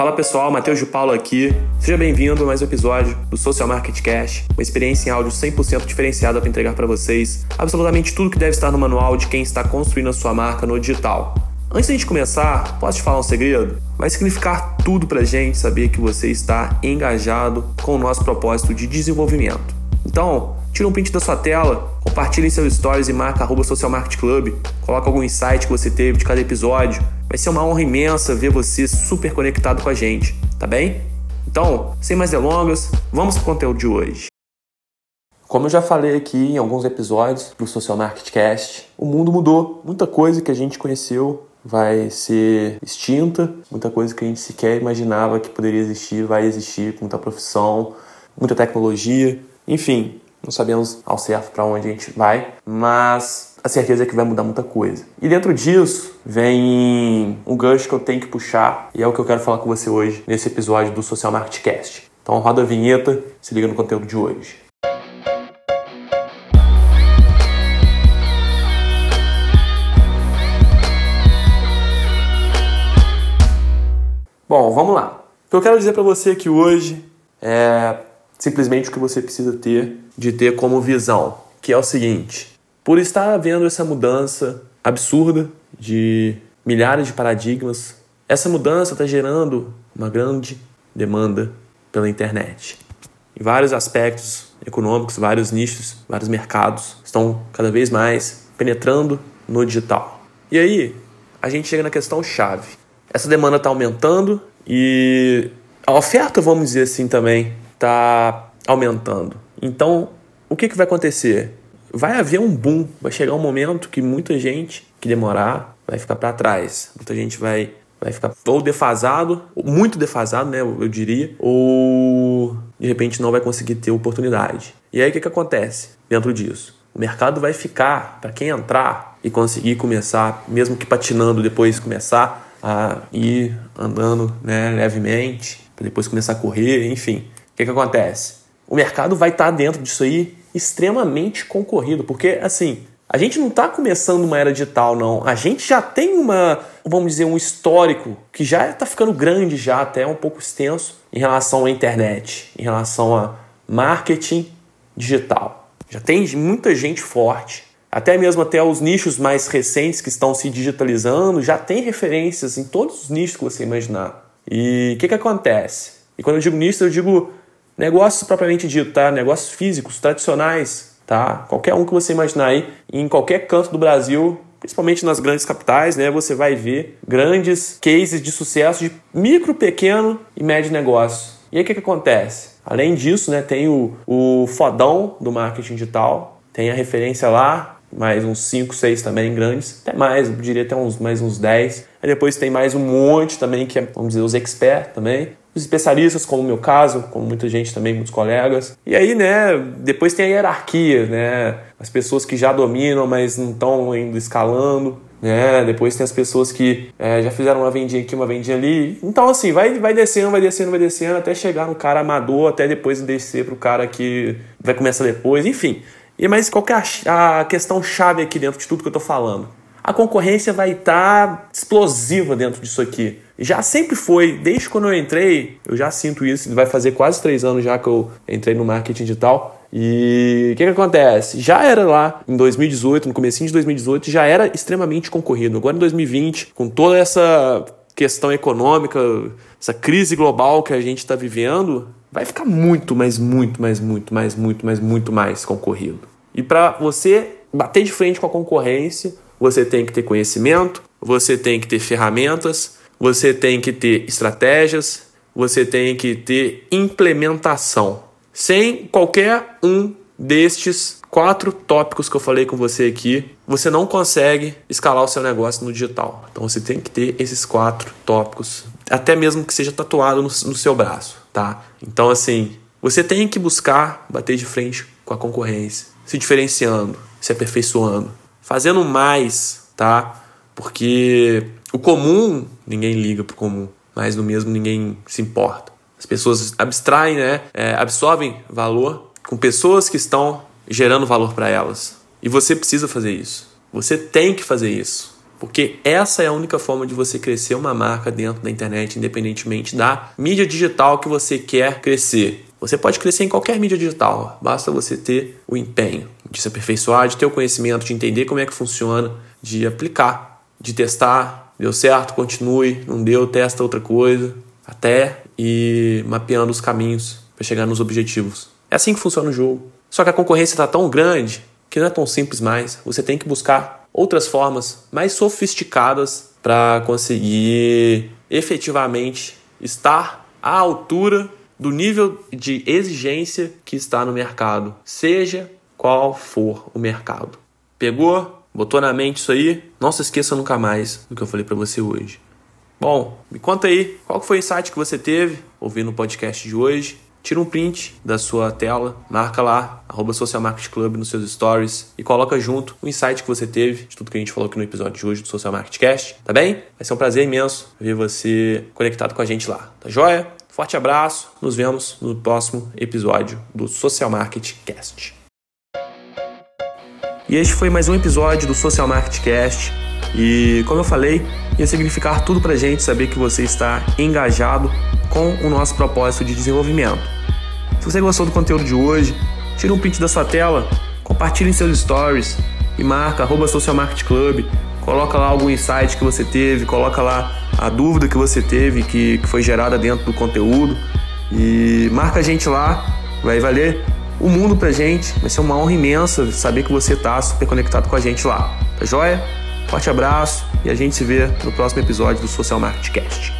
Fala pessoal, Matheus de Paulo aqui. Seja bem-vindo a mais um episódio do Social Market Cash, uma experiência em áudio 100% diferenciada para entregar para vocês absolutamente tudo que deve estar no manual de quem está construindo a sua marca no digital. Antes de a gente começar, posso te falar um segredo? Vai significar tudo para a gente saber que você está engajado com o nosso propósito de desenvolvimento. Então, tira um print da sua tela, compartilhe em seus stories e marca arroba Social Market Club, coloca algum insight que você teve de cada episódio. Vai ser uma honra imensa ver você super conectado com a gente, tá bem? Então, sem mais delongas, vamos para o conteúdo de hoje. Como eu já falei aqui em alguns episódios do Social Market Cast, o mundo mudou. Muita coisa que a gente conheceu vai ser extinta, muita coisa que a gente sequer imaginava que poderia existir vai existir, muita profissão, muita tecnologia, enfim, não sabemos ao certo para onde a gente vai, mas a certeza é que vai mudar muita coisa. E dentro disso vem um gancho que eu tenho que puxar e é o que eu quero falar com você hoje nesse episódio do Social Market Cast. Então roda a vinheta, se liga no conteúdo de hoje. Bom, vamos lá. O que eu quero dizer para você aqui hoje é simplesmente o que você precisa ter de ter como visão, que é o seguinte: por estar havendo essa mudança absurda de milhares de paradigmas, essa mudança está gerando uma grande demanda pela internet. Em vários aspectos econômicos, vários nichos, vários mercados estão cada vez mais penetrando no digital. E aí, a gente chega na questão chave. Essa demanda está aumentando e a oferta, vamos dizer assim também, está aumentando. Então, o que, que vai acontecer? Vai haver um boom, vai chegar um momento que muita gente que demorar vai ficar para trás. Muita gente vai, vai ficar ou defasado, muito defasado, né, eu diria, ou de repente não vai conseguir ter oportunidade. E aí o que, que acontece dentro disso? O mercado vai ficar, para quem entrar e conseguir começar, mesmo que patinando, depois começar a ir andando né, levemente, para depois começar a correr, enfim que, que acontece? O mercado vai estar tá dentro disso aí extremamente concorrido, porque assim, a gente não está começando uma era digital, não. A gente já tem uma, vamos dizer, um histórico que já está ficando grande, já até um pouco extenso em relação à internet, em relação a marketing digital. Já tem muita gente forte, até mesmo até os nichos mais recentes que estão se digitalizando, já tem referências em todos os nichos que você imaginar. E o que, que acontece? E quando eu digo nicho, eu digo Negócios propriamente dito, tá? Negócios físicos, tradicionais, tá? Qualquer um que você imaginar aí, em qualquer canto do Brasil, principalmente nas grandes capitais, né? Você vai ver grandes cases de sucesso de micro, pequeno e médio negócio. E aí o que, que acontece? Além disso, né, tem o, o fodão do marketing digital, tem a referência lá, mais uns 5, 6 também grandes, até mais, eu diria até uns, mais uns 10. Aí depois tem mais um monte também, que é, vamos dizer, os experts também os especialistas, como o meu caso, como muita gente também, muitos colegas. E aí, né, depois tem a hierarquia, né? As pessoas que já dominam, mas não estão indo escalando. Né? Depois tem as pessoas que é, já fizeram uma vendinha aqui, uma vendinha ali. Então, assim, vai, vai descendo, vai descendo, vai descendo, até chegar no cara amador, até depois descer para o cara que vai começar depois, enfim. E Mas qual que é a, a questão chave aqui dentro de tudo que eu estou falando? A concorrência vai estar tá explosiva dentro disso aqui. Já sempre foi, desde quando eu entrei, eu já sinto isso, vai fazer quase três anos já que eu entrei no marketing digital. E o que, que acontece? Já era lá em 2018, no começo de 2018, já era extremamente concorrido. Agora em 2020, com toda essa questão econômica, essa crise global que a gente está vivendo, vai ficar muito, mas muito, mais, muito, mais, muito, mais, muito mais concorrido. E para você bater de frente com a concorrência, você tem que ter conhecimento, você tem que ter ferramentas, você tem que ter estratégias, você tem que ter implementação. Sem qualquer um destes quatro tópicos que eu falei com você aqui, você não consegue escalar o seu negócio no digital. Então você tem que ter esses quatro tópicos, até mesmo que seja tatuado no, no seu braço, tá? Então assim, você tem que buscar bater de frente com a concorrência, se diferenciando, se aperfeiçoando, fazendo mais, tá? Porque o comum, ninguém liga pro comum, mas no mesmo ninguém se importa. As pessoas abstraem, né? É, absorvem valor com pessoas que estão gerando valor para elas. E você precisa fazer isso. Você tem que fazer isso. Porque essa é a única forma de você crescer uma marca dentro da internet, independentemente da mídia digital que você quer crescer. Você pode crescer em qualquer mídia digital, basta você ter o empenho de se aperfeiçoar, de ter o conhecimento, de entender como é que funciona, de aplicar, de testar. Deu certo, continue, não deu, testa outra coisa, até ir mapeando os caminhos para chegar nos objetivos. É assim que funciona o jogo. Só que a concorrência está tão grande que não é tão simples mais. Você tem que buscar outras formas mais sofisticadas para conseguir efetivamente estar à altura do nível de exigência que está no mercado, seja qual for o mercado. Pegou? Botou na mente isso aí? Não se esqueça nunca mais do que eu falei para você hoje. Bom, me conta aí, qual foi o insight que você teve ouvindo o podcast de hoje? Tira um print da sua tela, marca lá, arroba Social Market Club nos seus stories e coloca junto o insight que você teve de tudo que a gente falou aqui no episódio de hoje do Social Market Cast, tá bem? Vai ser um prazer imenso ver você conectado com a gente lá, tá joia? Forte abraço, nos vemos no próximo episódio do Social Market Cast. E este foi mais um episódio do Social Market Cast. E como eu falei, ia significar tudo pra gente saber que você está engajado com o nosso propósito de desenvolvimento. Se você gostou do conteúdo de hoje, tira um print da sua tela, compartilhe em seus stories e marca arroba Social Market Club, coloca lá algum insight que você teve, coloca lá a dúvida que você teve, que, que foi gerada dentro do conteúdo e marca a gente lá, vai valer o mundo pra gente, vai ser uma honra imensa saber que você tá super conectado com a gente lá, tá joia? Forte abraço e a gente se vê no próximo episódio do Social Market Cast.